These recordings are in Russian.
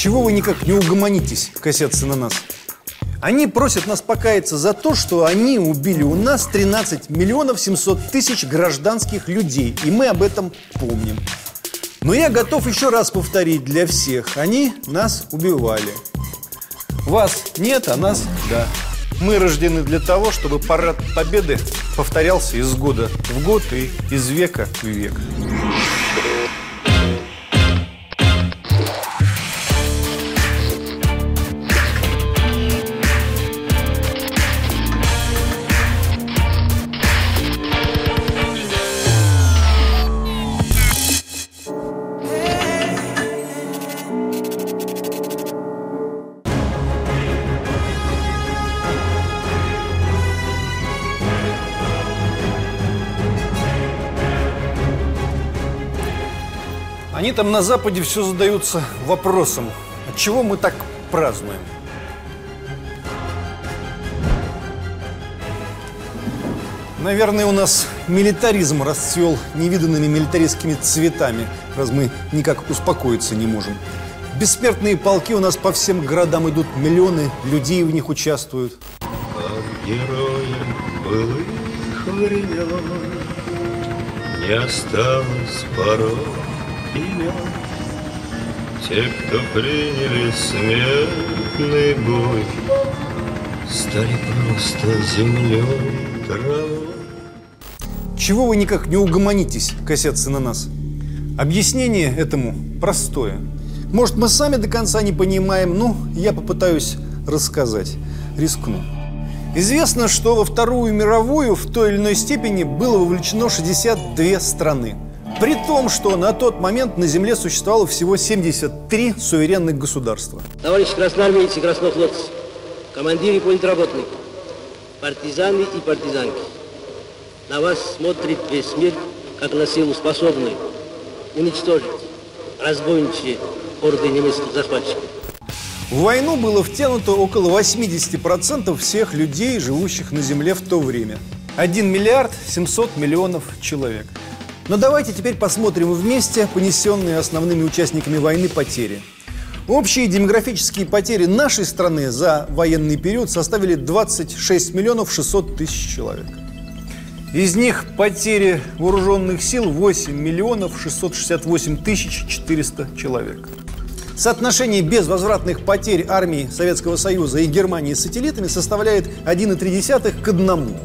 Чего вы никак не угомонитесь, косятся на нас? Они просят нас покаяться за то, что они убили у нас 13 миллионов 700 тысяч гражданских людей. И мы об этом помним. Но я готов еще раз повторить для всех. Они нас убивали. Вас нет, а нас да. Мы рождены для того, чтобы парад победы повторялся из года в год и из века в век. Они там на Западе все задаются вопросом, от чего мы так празднуем. Наверное, у нас милитаризм расцвел невиданными милитаристскими цветами, раз мы никак успокоиться не можем. Бессмертные полки у нас по всем городам идут, миллионы людей в них участвуют. Как героям былых времен Не осталось порой имен Те, кто приняли смертный бой Стали просто землей, травой Чего вы никак не угомонитесь, косятся на нас? Объяснение этому простое. Может, мы сами до конца не понимаем, но я попытаюсь рассказать. Рискну. Известно, что во Вторую мировую в той или иной степени было вовлечено 62 страны. При том, что на тот момент на Земле существовало всего 73 суверенных государства. Товарищи красноармейцы и краснофлотцы, командиры политработные, партизаны и партизанки, на вас смотрит весь мир, как на силу способную уничтожить разбойничьи орды немецких захватчиков. В войну было втянуто около 80% всех людей, живущих на Земле в то время. 1 миллиард 700 миллионов человек. Но давайте теперь посмотрим вместе понесенные основными участниками войны потери. Общие демографические потери нашей страны за военный период составили 26 миллионов 600 тысяч человек. Из них потери вооруженных сил 8 миллионов 668 тысяч 400 человек. Соотношение безвозвратных потерь армии Советского Союза и Германии с сателлитами составляет 1,3 к 1.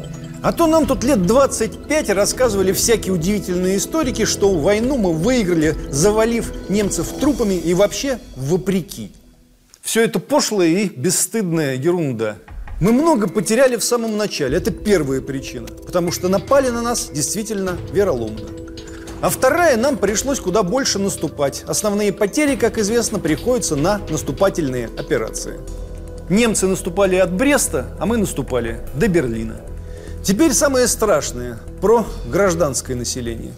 А то нам тут лет 25 рассказывали всякие удивительные историки, что войну мы выиграли, завалив немцев трупами и вообще вопреки. Все это пошлая и бесстыдная ерунда. Мы много потеряли в самом начале. Это первая причина. Потому что напали на нас действительно вероломно. А вторая, нам пришлось куда больше наступать. Основные потери, как известно, приходятся на наступательные операции. Немцы наступали от Бреста, а мы наступали до Берлина. Теперь самое страшное про гражданское население.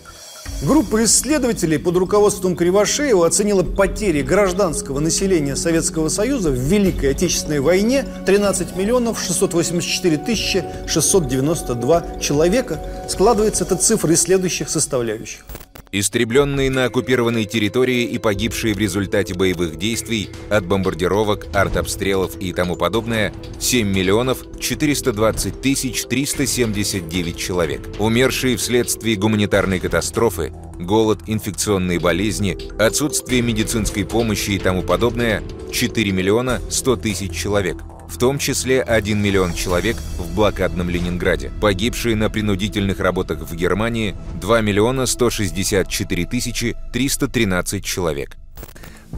Группа исследователей под руководством Кривошеева оценила потери гражданского населения Советского Союза в Великой Отечественной войне 13 миллионов 684 тысячи 692 человека. Складывается эта цифра из следующих составляющих. Истребленные на оккупированной территории и погибшие в результате боевых действий от бомбардировок, артобстрелов и тому подобное 7 миллионов 420 тысяч 379 человек. Умершие вследствие гуманитарной катастрофы, голод, инфекционные болезни, отсутствие медицинской помощи и тому подобное 4 миллиона 100 тысяч человек в том числе 1 миллион человек в блокадном Ленинграде. Погибшие на принудительных работах в Германии 2 миллиона 164 тысячи 313 человек.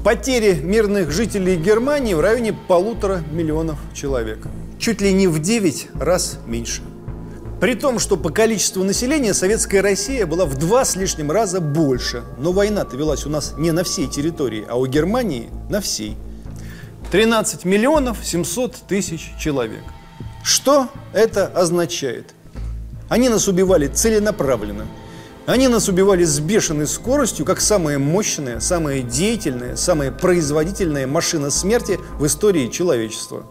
Потери мирных жителей Германии в районе полутора миллионов человек. Чуть ли не в 9 раз меньше. При том, что по количеству населения советская Россия была в два с лишним раза больше. Но война-то велась у нас не на всей территории, а у Германии на всей. 13 миллионов 700 тысяч человек. Что это означает? Они нас убивали целенаправленно. Они нас убивали с бешеной скоростью, как самая мощная, самая деятельная, самая производительная машина смерти в истории человечества.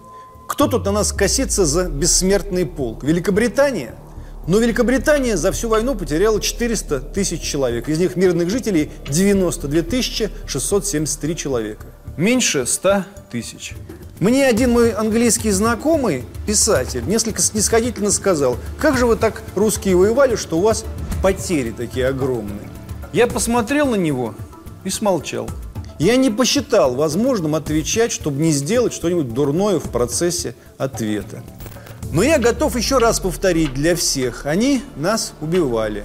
Кто тут на нас косится за бессмертный полк? Великобритания? Но Великобритания за всю войну потеряла 400 тысяч человек. Из них мирных жителей 92 673 человека. Меньше 100 тысяч. Мне один мой английский знакомый, писатель, несколько снисходительно сказал, как же вы так русские воевали, что у вас потери такие огромные. Я посмотрел на него и смолчал. Я не посчитал возможным отвечать, чтобы не сделать что-нибудь дурное в процессе ответа. Но я готов еще раз повторить для всех. Они нас убивали.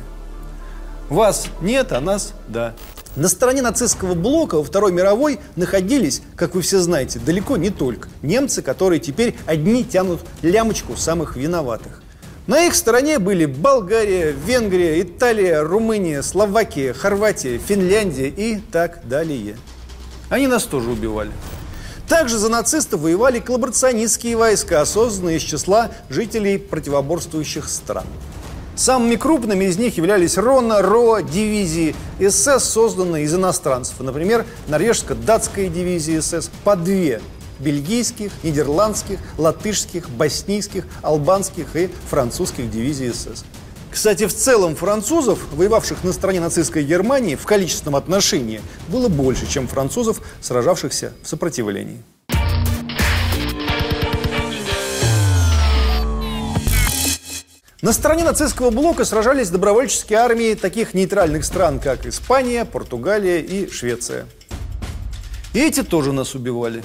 Вас нет, а нас да. На стороне нацистского блока во Второй мировой находились, как вы все знаете, далеко не только немцы, которые теперь одни тянут лямочку самых виноватых. На их стороне были Болгария, Венгрия, Италия, Румыния, Словакия, Хорватия, Финляндия и так далее. Они нас тоже убивали. Также за нацистов воевали коллаборационистские войска, созданные из числа жителей противоборствующих стран. Самыми крупными из них являлись РОНА, РО, дивизии СС, созданные из иностранцев. Например, норвежско-датская дивизия СС по две бельгийских, нидерландских, латышских, боснийских, албанских и французских дивизий СС. Кстати, в целом французов, воевавших на стороне нацистской Германии, в количественном отношении было больше, чем французов, сражавшихся в сопротивлении. На стороне нацистского блока сражались добровольческие армии таких нейтральных стран, как Испания, Португалия и Швеция. И эти тоже нас убивали.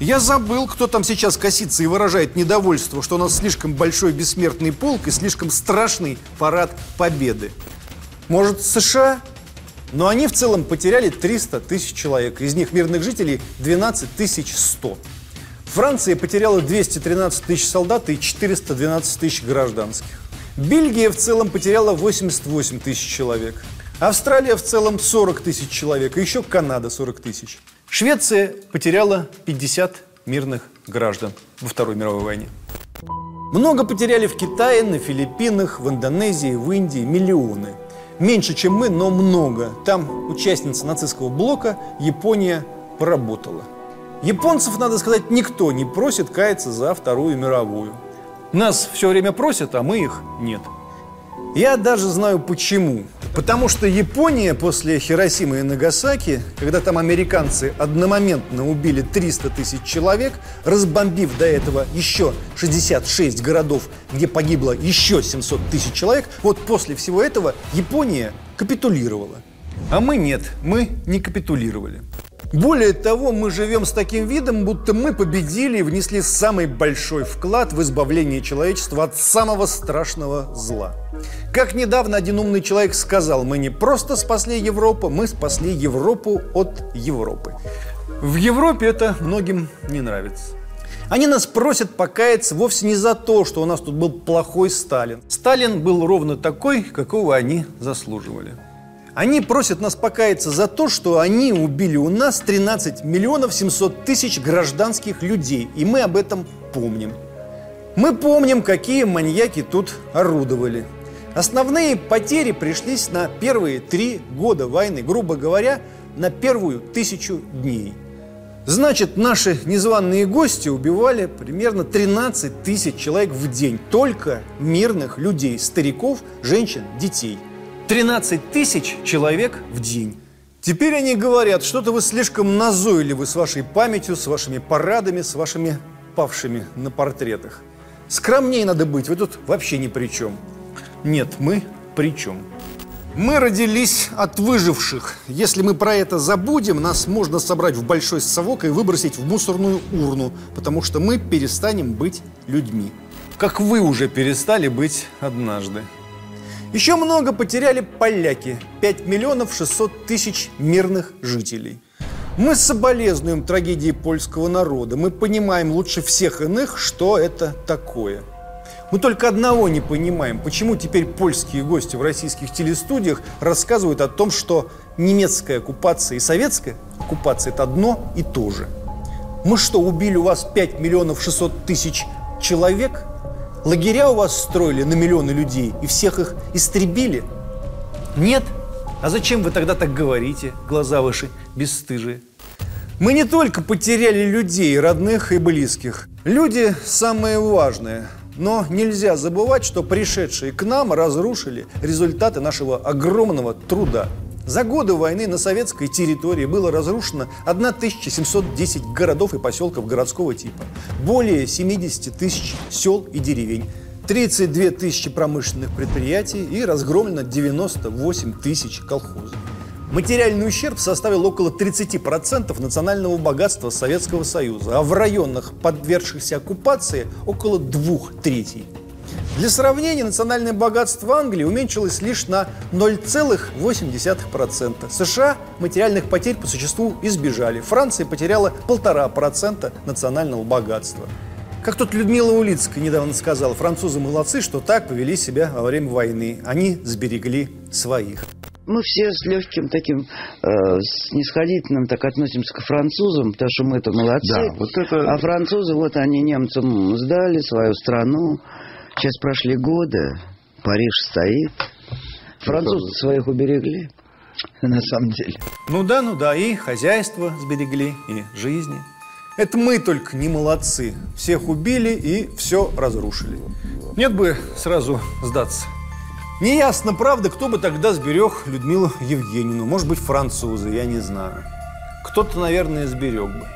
Я забыл, кто там сейчас косится и выражает недовольство, что у нас слишком большой бессмертный полк и слишком страшный парад победы. Может, США? Но они в целом потеряли 300 тысяч человек. Из них мирных жителей 12 тысяч 100. Франция потеряла 213 тысяч солдат и 412 тысяч гражданских. Бельгия в целом потеряла 88 тысяч человек. Австралия в целом 40 тысяч человек. И еще Канада 40 тысяч. Швеция потеряла 50 мирных граждан во Второй мировой войне. Много потеряли в Китае, на Филиппинах, в Индонезии, в Индии. Миллионы. Меньше, чем мы, но много. Там участница нацистского блока Япония поработала. Японцев, надо сказать, никто не просит каяться за Вторую мировую. Нас все время просят, а мы их нет. Я даже знаю почему. Потому что Япония после Хиросимы и Нагасаки, когда там американцы одномоментно убили 300 тысяч человек, разбомбив до этого еще 66 городов, где погибло еще 700 тысяч человек, вот после всего этого Япония капитулировала. А мы нет, мы не капитулировали. Более того, мы живем с таким видом, будто мы победили и внесли самый большой вклад в избавление человечества от самого страшного зла. Как недавно один умный человек сказал, мы не просто спасли Европу, мы спасли Европу от Европы. В Европе это многим не нравится. Они нас просят покаяться вовсе не за то, что у нас тут был плохой Сталин. Сталин был ровно такой, какого они заслуживали. Они просят нас покаяться за то, что они убили у нас 13 миллионов 700 тысяч гражданских людей. И мы об этом помним. Мы помним, какие маньяки тут орудовали. Основные потери пришлись на первые три года войны, грубо говоря, на первую тысячу дней. Значит, наши незваные гости убивали примерно 13 тысяч человек в день. Только мирных людей, стариков, женщин, детей – 13 тысяч человек в день. Теперь они говорят, что-то вы слишком назойливы с вашей памятью, с вашими парадами, с вашими павшими на портретах. Скромнее надо быть, вы тут вообще ни при чем. Нет, мы при чем. Мы родились от выживших. Если мы про это забудем, нас можно собрать в большой совок и выбросить в мусорную урну, потому что мы перестанем быть людьми. Как вы уже перестали быть однажды. Еще много потеряли поляки – 5 миллионов 600 тысяч мирных жителей. Мы соболезнуем трагедии польского народа. Мы понимаем лучше всех иных, что это такое. Мы только одного не понимаем, почему теперь польские гости в российских телестудиях рассказывают о том, что немецкая оккупация и советская оккупация – это одно и то же. Мы что, убили у вас 5 миллионов 600 тысяч человек – Лагеря у вас строили на миллионы людей и всех их истребили? Нет? А зачем вы тогда так говорите, глаза ваши бесстыжие? Мы не только потеряли людей, родных и близких. Люди самое важное. Но нельзя забывать, что пришедшие к нам разрушили результаты нашего огромного труда. За годы войны на советской территории было разрушено 1710 городов и поселков городского типа, более 70 тысяч сел и деревень, 32 тысячи промышленных предприятий и разгромлено 98 тысяч колхозов. Материальный ущерб составил около 30% национального богатства Советского Союза, а в районах, подвергшихся оккупации, около двух третей. Для сравнения, национальное богатство Англии уменьшилось лишь на 0,8%. США материальных потерь по существу избежали. Франция потеряла 1,5% национального богатства. Как тут Людмила Улицкая недавно сказала, французы молодцы, что так повели себя во время войны. Они сберегли своих. Мы все с легким таким э, снисходительным так относимся к французам, потому что мы-то молодцы. Да, вот это... А французы, вот они немцам сдали свою страну, Сейчас прошли годы, Париж стоит. Французы своих уберегли, на самом деле. Ну да, ну да, и хозяйство сберегли, и жизни. Это мы только не молодцы. Всех убили и все разрушили. Нет бы сразу сдаться. Неясно, правда, кто бы тогда сберег Людмилу Евгеньевну. Может быть, французы, я не знаю. Кто-то, наверное, сберег бы.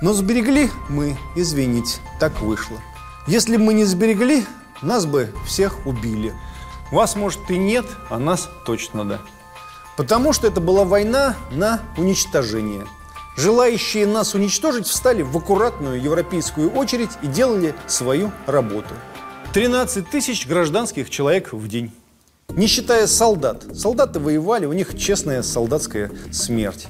Но сберегли мы, извините, так вышло. Если бы мы не сберегли, нас бы всех убили. Вас, может, и нет, а нас точно да. Потому что это была война на уничтожение. Желающие нас уничтожить встали в аккуратную европейскую очередь и делали свою работу. 13 тысяч гражданских человек в день. Не считая солдат. Солдаты воевали, у них честная солдатская смерть.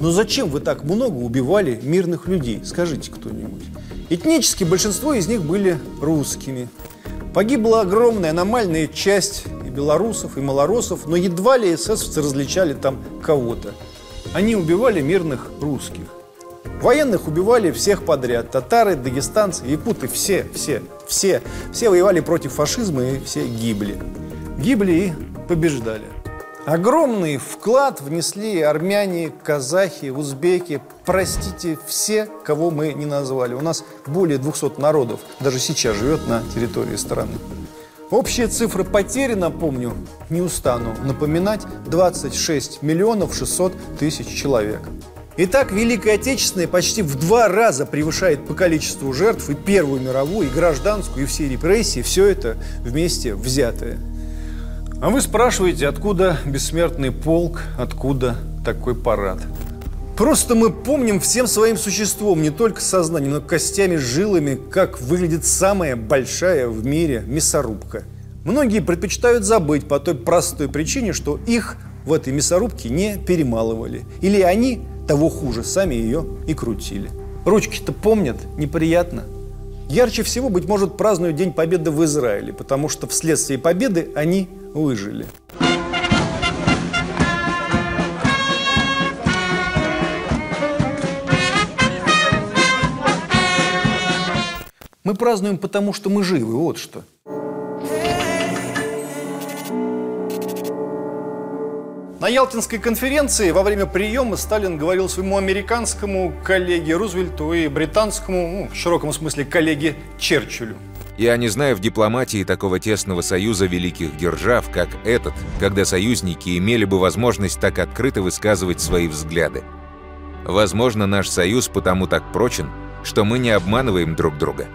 Но зачем вы так много убивали мирных людей? Скажите кто-нибудь. Этнически большинство из них были русскими. Погибла огромная аномальная часть и белорусов, и малоросов, но едва ли эсэсовцы различали там кого-то. Они убивали мирных русских. Военных убивали всех подряд. Татары, дагестанцы, якуты, все, все, все. Все воевали против фашизма и все гибли. Гибли и побеждали. Огромный вклад внесли армяне, казахи, узбеки, простите, все, кого мы не назвали. У нас более 200 народов даже сейчас живет на территории страны. Общая цифра потери, напомню, не устану напоминать, 26 миллионов 600 тысяч человек. Итак, Великая Отечественная почти в два раза превышает по количеству жертв и Первую мировую, и гражданскую, и все репрессии, все это вместе взятое. А вы спрашиваете, откуда бессмертный полк, откуда такой парад? Просто мы помним всем своим существом, не только сознанием, но костями, жилами, как выглядит самая большая в мире мясорубка. Многие предпочитают забыть по той простой причине, что их в этой мясорубке не перемалывали. Или они, того хуже, сами ее и крутили. Ручки-то помнят, неприятно. Ярче всего, быть может, празднуют День Победы в Израиле, потому что вследствие победы они выжили. Мы празднуем, потому что мы живы, вот что. На Ялтинской конференции во время приема Сталин говорил своему американскому коллеге Рузвельту и британскому, ну, в широком смысле, коллеге Черчиллю. Я не знаю в дипломатии такого тесного союза великих держав, как этот, когда союзники имели бы возможность так открыто высказывать свои взгляды. Возможно, наш союз потому так прочен, что мы не обманываем друг друга.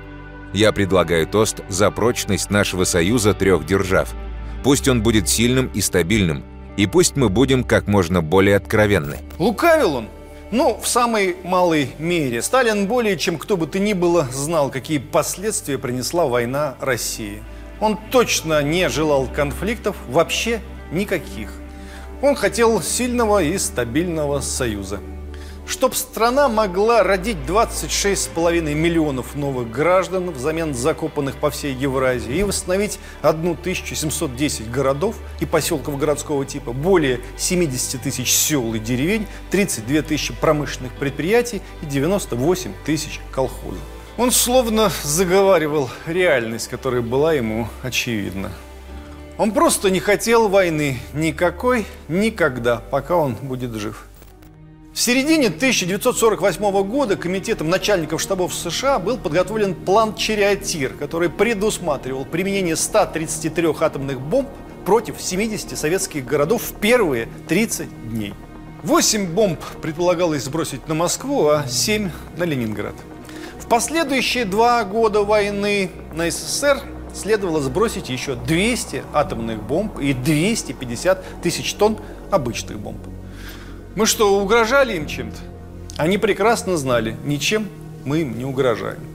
Я предлагаю тост за прочность нашего союза трех держав. Пусть он будет сильным и стабильным, и пусть мы будем как можно более откровенны. Лукавил он, ну, в самой малой мере. Сталин более чем кто бы то ни было знал, какие последствия принесла война России. Он точно не желал конфликтов, вообще никаких. Он хотел сильного и стабильного союза. Чтоб страна могла родить 26,5 миллионов новых граждан взамен закопанных по всей Евразии и восстановить 1710 городов и поселков городского типа, более 70 тысяч сел и деревень, 32 тысячи промышленных предприятий и 98 тысяч колхозов. Он словно заговаривал реальность, которая была ему очевидна. Он просто не хотел войны никакой, никогда, пока он будет жив. В середине 1948 года комитетом начальников штабов США был подготовлен план «Чериатир», который предусматривал применение 133 атомных бомб против 70 советских городов в первые 30 дней. Восемь бомб предполагалось сбросить на Москву, а семь на Ленинград. В последующие два года войны на СССР следовало сбросить еще 200 атомных бомб и 250 тысяч тонн обычных бомб. Мы что, угрожали им чем-то? Они прекрасно знали, ничем мы им не угрожаем.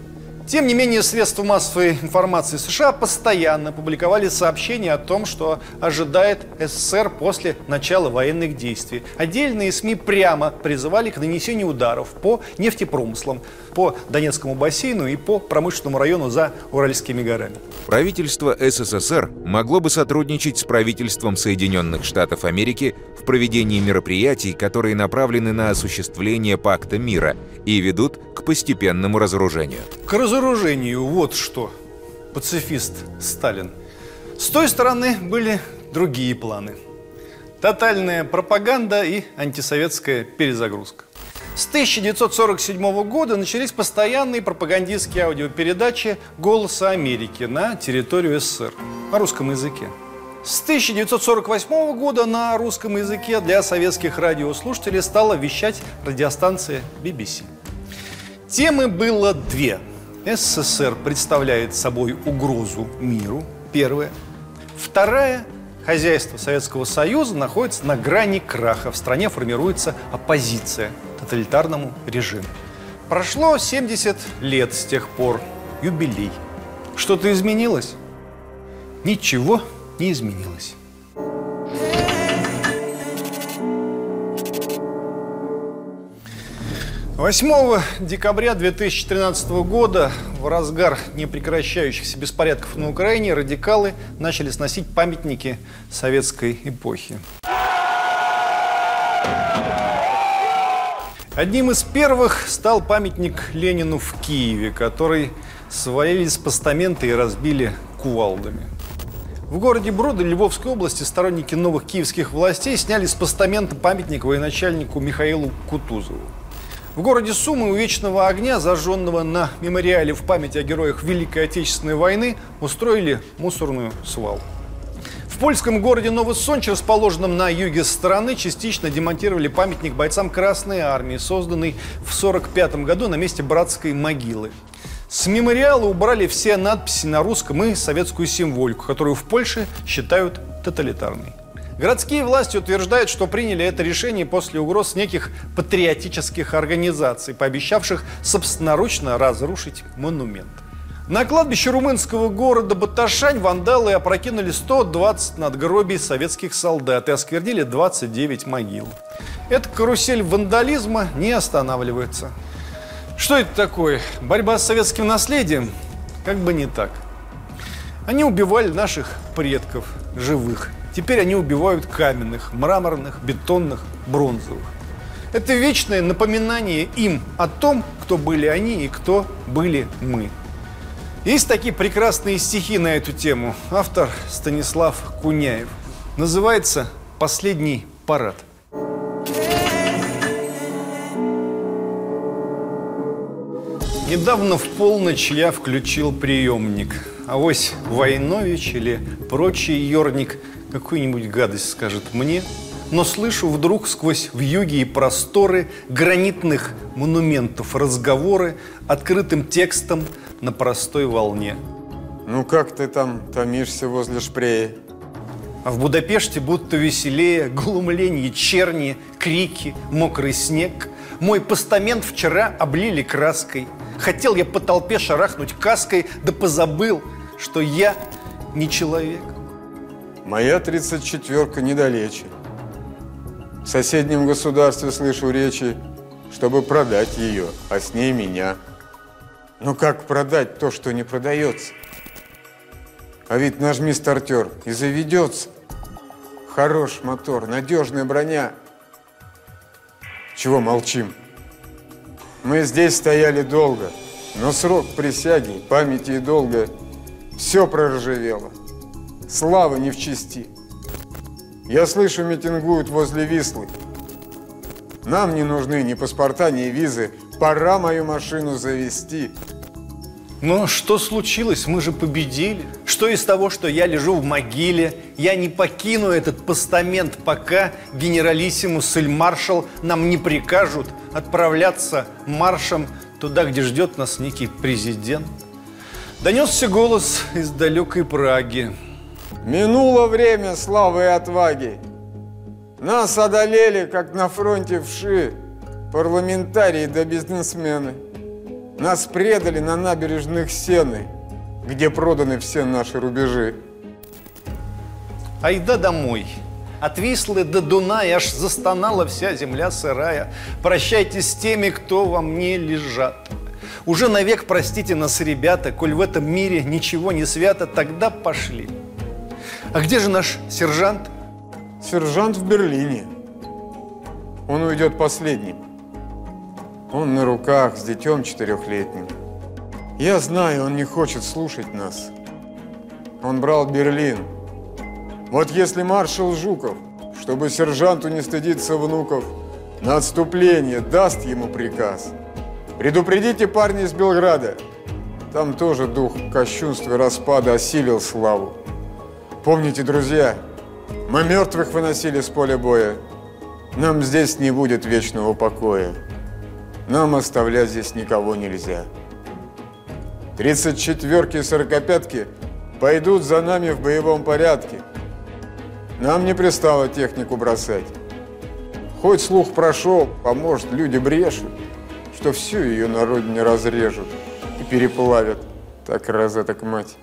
Тем не менее, средства массовой информации США постоянно публиковали сообщения о том, что ожидает СССР после начала военных действий. Отдельные СМИ прямо призывали к нанесению ударов по нефтепромыслам, по Донецкому бассейну и по промышленному району за Уральскими горами. Правительство СССР могло бы сотрудничать с правительством Соединенных Штатов Америки в проведении мероприятий, которые направлены на осуществление пакта мира и ведут к постепенному разоружению. К разоружению вот что, пацифист Сталин. С той стороны были другие планы. Тотальная пропаганда и антисоветская перезагрузка. С 1947 года начались постоянные пропагандистские аудиопередачи «Голоса Америки» на территорию СССР на русском языке. С 1948 года на русском языке для советских радиослушателей стала вещать радиостанция BBC. Темы было две. СССР представляет собой угрозу миру, первая. Вторая хозяйство Советского Союза находится на грани краха. В стране формируется оппозиция тоталитарному режиму. Прошло 70 лет с тех пор, юбилей. Что-то изменилось? Ничего не изменилось. 8 декабря 2013 года, в разгар непрекращающихся беспорядков на Украине, радикалы начали сносить памятники советской эпохи. Одним из первых стал памятник Ленину в Киеве, который свалили с постамента и разбили кувалдами. В городе Броды Львовской области сторонники новых киевских властей сняли с постамента памятник военачальнику Михаилу Кутузову. В городе Сумы у Вечного огня, зажженного на мемориале в память о героях Великой Отечественной войны, устроили мусорную свалку. В польском городе Новосонч, расположенном на юге страны, частично демонтировали памятник бойцам Красной Армии, созданный в 1945 году на месте братской могилы. С мемориала убрали все надписи на русском и советскую символику, которую в Польше считают тоталитарной. Городские власти утверждают, что приняли это решение после угроз неких патриотических организаций, пообещавших собственноручно разрушить монумент. На кладбище румынского города Баташань вандалы опрокинули 120 надгробий советских солдат и осквернили 29 могил. Эта карусель вандализма не останавливается. Что это такое? Борьба с советским наследием? Как бы не так. Они убивали наших предков, живых, Теперь они убивают каменных, мраморных, бетонных, бронзовых. Это вечное напоминание им о том, кто были они и кто были мы. Есть такие прекрасные стихи на эту тему. Автор Станислав Куняев. Называется «Последний парад». Недавно в полночь я включил приемник. А вось Войнович или прочий ерник – какую-нибудь гадость скажет мне, но слышу вдруг сквозь вьюги и просторы гранитных монументов разговоры открытым текстом на простой волне. Ну как ты там томишься возле Шпрея? А в Будапеште будто веселее, глумление, черни, крики, мокрый снег. Мой постамент вчера облили краской. Хотел я по толпе шарахнуть каской, да позабыл, что я не человек. Моя тридцать четверка недалече. В соседнем государстве слышу речи, чтобы продать ее, а с ней меня. Но как продать то, что не продается? А ведь нажми стартер и заведется. Хорош мотор, надежная броня. Чего молчим? Мы здесь стояли долго, но срок присяги, памяти и долга все проржавело. Слава не в чести. Я слышу, митингуют возле Вислы. Нам не нужны ни паспорта, ни визы. Пора мою машину завести. Но что случилось? Мы же победили. Что из того, что я лежу в могиле? Я не покину этот постамент, пока генералиссимус фельдмаршал нам не прикажут отправляться маршем туда, где ждет нас некий президент. Донесся голос из далекой Праги. Минуло время славы и отваги. Нас одолели, как на фронте вши, парламентарии да бизнесмены. Нас предали на набережных Сены, где проданы все наши рубежи. Айда домой. От Вислы до Дуная аж застонала вся земля сырая. Прощайтесь с теми, кто во мне лежат. Уже навек простите нас, ребята, коль в этом мире ничего не свято, тогда пошли. А где же наш сержант? Сержант в Берлине. Он уйдет последним. Он на руках с детем четырехлетним. Я знаю, он не хочет слушать нас. Он брал Берлин. Вот если маршал Жуков, чтобы сержанту не стыдиться внуков, на отступление даст ему приказ. Предупредите парня из Белграда. Там тоже дух кощунства и распада осилил славу. Помните, друзья, мы мертвых выносили с поля боя. Нам здесь не будет вечного покоя. Нам оставлять здесь никого нельзя. 34-ки и 45-ки пойдут за нами в боевом порядке. Нам не пристало технику бросать. Хоть слух прошел, поможет, люди брешут, что всю ее на родине разрежут и переплавят. Так раз так мать.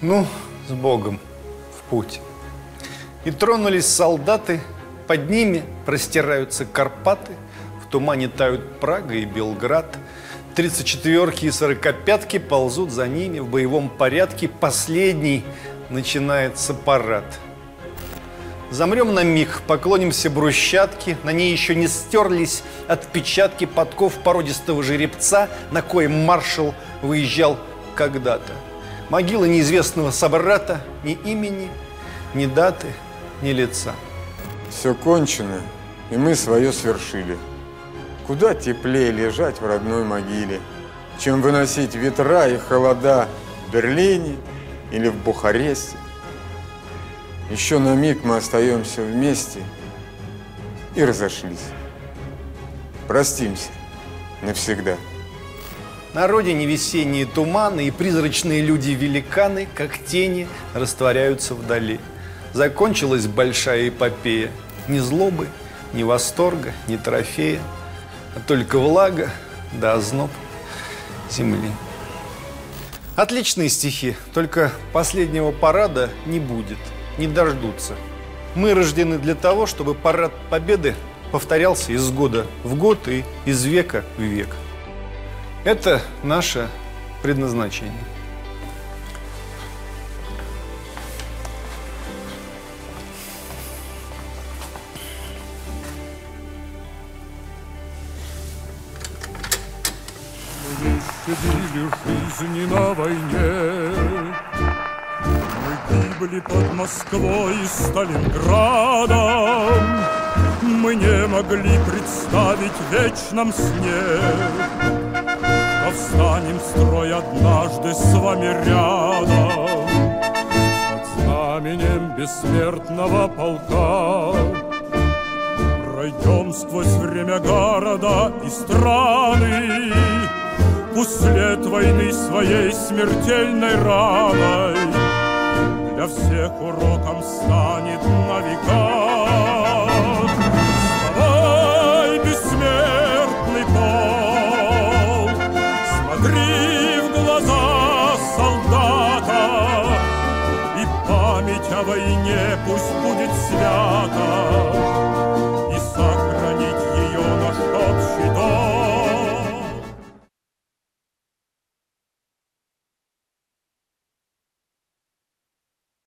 Ну, с Богом путь. И тронулись солдаты, под ними простираются Карпаты – в тумане тают Прага и Белград. 34-ки и 45-ки ползут за ними в боевом порядке. Последний начинается парад. Замрем на миг, поклонимся брусчатке. На ней еще не стерлись отпечатки подков породистого жеребца, на коем маршал выезжал когда-то. Могила неизвестного собрата, ни имени, ни даты, ни лица. Все кончено, и мы свое свершили. Куда теплее лежать в родной могиле, чем выносить ветра и холода в Берлине или в Бухаресте. Еще на миг мы остаемся вместе и разошлись. Простимся навсегда. На родине весенние туманы и призрачные люди-великаны, как тени, растворяются вдали. Закончилась большая эпопея. Ни злобы, ни восторга, ни трофея – а только влага да озноб земли. Отличные стихи, только последнего парада не будет, не дождутся. Мы рождены для того, чтобы парад Победы повторялся из года в год и из века в век. Это наше предназначение. щадили жизни на войне. Мы гибли под Москвой и Сталинградом. Мы не могли представить в вечном сне, Что встанем в строй однажды с вами рядом Под знаменем бессмертного полка. Пройдем сквозь время города и страны, Пусть след войны своей смертельной раной Для всех уроком станет на века. И